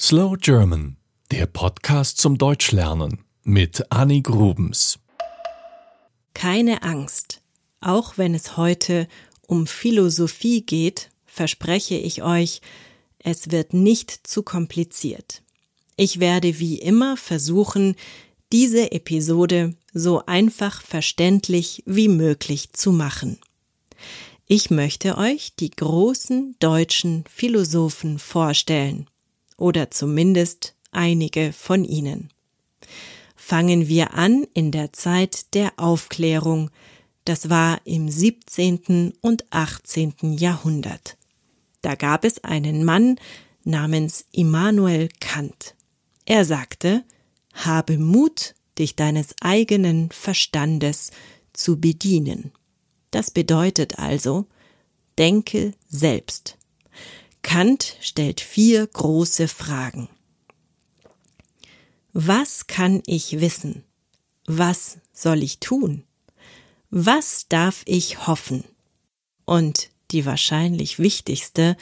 Slow German, der Podcast zum Deutschlernen mit Annie Grubens. Keine Angst. Auch wenn es heute um Philosophie geht, verspreche ich euch, es wird nicht zu kompliziert. Ich werde wie immer versuchen, diese Episode so einfach verständlich wie möglich zu machen. Ich möchte euch die großen deutschen Philosophen vorstellen, oder zumindest einige von ihnen. Fangen wir an in der Zeit der Aufklärung, das war im 17. und 18. Jahrhundert. Da gab es einen Mann namens Immanuel Kant. Er sagte, habe Mut, dich deines eigenen Verstandes zu bedienen. Das bedeutet also, denke selbst. Kant stellt vier große Fragen. Was kann ich wissen? Was soll ich tun? Was darf ich hoffen? Und die wahrscheinlich wichtigste,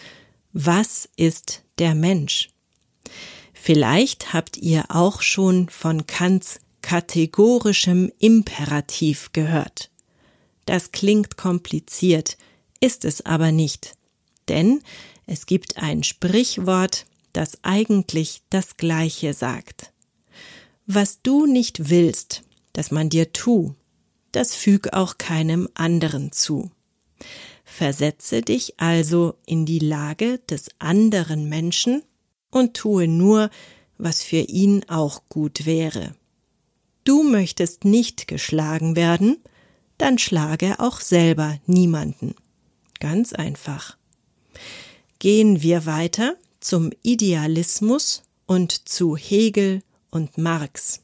was ist der Mensch? Vielleicht habt ihr auch schon von Kants kategorischem Imperativ gehört. Das klingt kompliziert, ist es aber nicht. Denn es gibt ein Sprichwort, das eigentlich das Gleiche sagt. Was du nicht willst, dass man dir tu, das füg auch keinem anderen zu. Versetze dich also in die Lage des anderen Menschen und tue nur, was für ihn auch gut wäre. Du möchtest nicht geschlagen werden, dann schlage auch selber niemanden. Ganz einfach. Gehen wir weiter zum Idealismus und zu Hegel und Marx.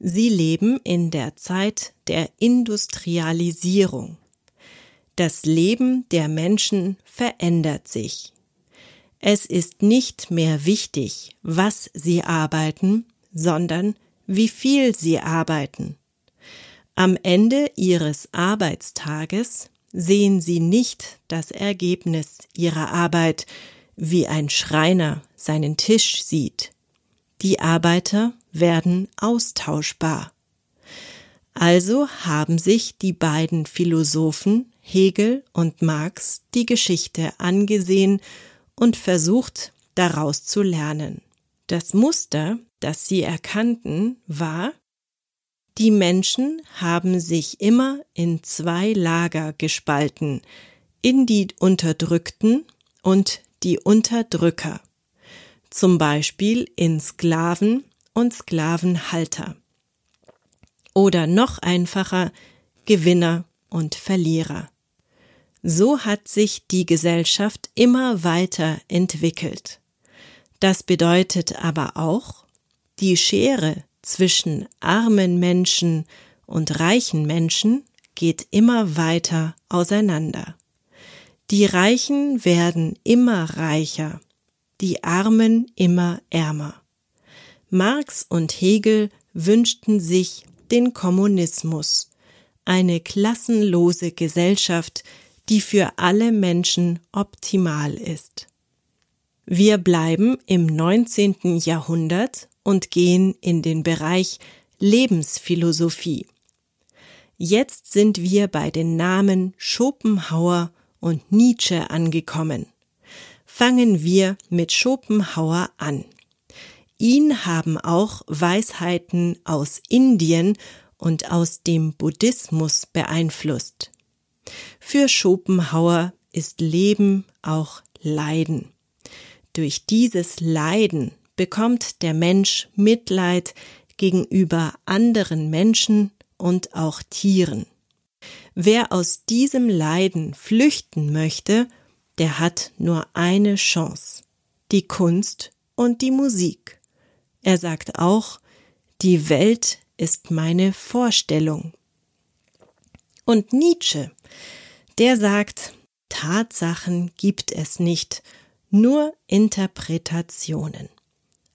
Sie leben in der Zeit der Industrialisierung. Das Leben der Menschen verändert sich. Es ist nicht mehr wichtig, was sie arbeiten, sondern wie viel sie arbeiten. Am Ende ihres Arbeitstages sehen sie nicht das Ergebnis ihrer Arbeit, wie ein Schreiner seinen Tisch sieht. Die Arbeiter werden austauschbar. Also haben sich die beiden Philosophen Hegel und Marx die Geschichte angesehen und versucht daraus zu lernen. Das Muster, das sie erkannten, war, die Menschen haben sich immer in zwei Lager gespalten, in die Unterdrückten und die Unterdrücker, zum Beispiel in Sklaven und Sklavenhalter. Oder noch einfacher Gewinner und Verlierer. So hat sich die Gesellschaft immer weiter entwickelt. Das bedeutet aber auch, die Schere zwischen armen Menschen und reichen Menschen geht immer weiter auseinander. Die Reichen werden immer reicher, die Armen immer ärmer. Marx und Hegel wünschten sich den Kommunismus, eine klassenlose Gesellschaft, die für alle Menschen optimal ist. Wir bleiben im 19. Jahrhundert und gehen in den Bereich Lebensphilosophie. Jetzt sind wir bei den Namen Schopenhauer und Nietzsche angekommen. Fangen wir mit Schopenhauer an. Ihn haben auch Weisheiten aus Indien und aus dem Buddhismus beeinflusst. Für Schopenhauer ist Leben auch Leiden. Durch dieses Leiden bekommt der Mensch Mitleid gegenüber anderen Menschen und auch Tieren. Wer aus diesem Leiden flüchten möchte, der hat nur eine Chance, die Kunst und die Musik. Er sagt auch, die Welt ist meine Vorstellung. Und Nietzsche, der sagt, Tatsachen gibt es nicht, nur Interpretationen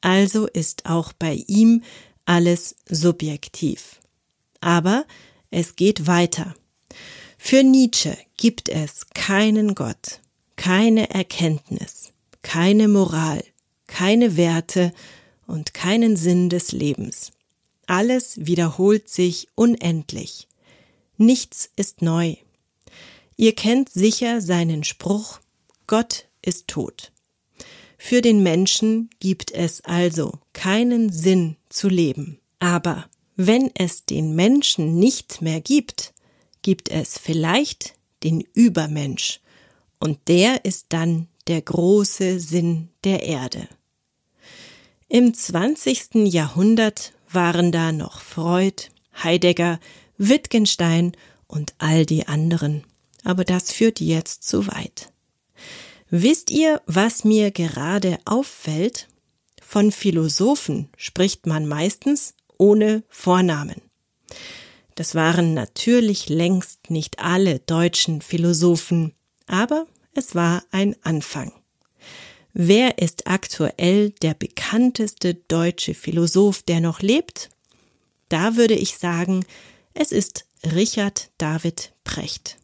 also ist auch bei ihm alles subjektiv. Aber es geht weiter. Für Nietzsche gibt es keinen Gott, keine Erkenntnis, keine Moral, keine Werte und keinen Sinn des Lebens. Alles wiederholt sich unendlich. Nichts ist neu. Ihr kennt sicher seinen Spruch Gott ist tot. Für den Menschen gibt es also keinen Sinn zu leben. Aber wenn es den Menschen nicht mehr gibt, gibt es vielleicht den Übermensch, und der ist dann der große Sinn der Erde. Im 20. Jahrhundert waren da noch Freud, Heidegger, Wittgenstein und all die anderen. Aber das führt jetzt zu weit. Wisst ihr, was mir gerade auffällt? Von Philosophen spricht man meistens ohne Vornamen. Das waren natürlich längst nicht alle deutschen Philosophen, aber es war ein Anfang. Wer ist aktuell der bekannteste deutsche Philosoph, der noch lebt? Da würde ich sagen, es ist Richard David Precht.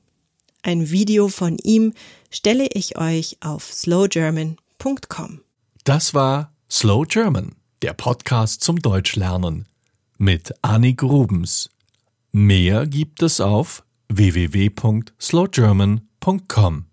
Ein Video von ihm stelle ich euch auf slowgerman.com. Das war Slow German, der Podcast zum Deutschlernen mit Annik Grubens. Mehr gibt es auf www.slowgerman.com.